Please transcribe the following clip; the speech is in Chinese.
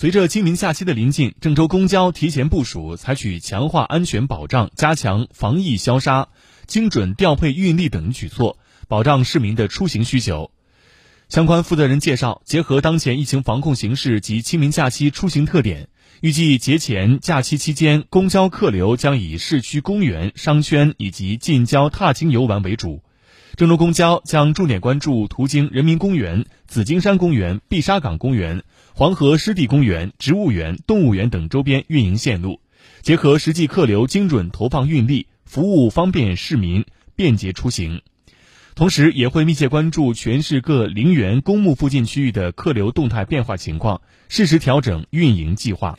随着清明假期的临近，郑州公交提前部署，采取强化安全保障、加强防疫消杀、精准调配运力等举措，保障市民的出行需求。相关负责人介绍，结合当前疫情防控形势及清明假期出行特点，预计节前假期期间，公交客流将以市区公园、商圈以及近郊踏青游玩为主。郑州公交将重点关注途经人民公园、紫金山公园、碧沙岗公园、黄河湿地公园、植物园、动物园等周边运营线路，结合实际客流，精准投放运力，服务方便市民便捷出行。同时，也会密切关注全市各陵园、公墓附近区域的客流动态变化情况，适时调整运营计划。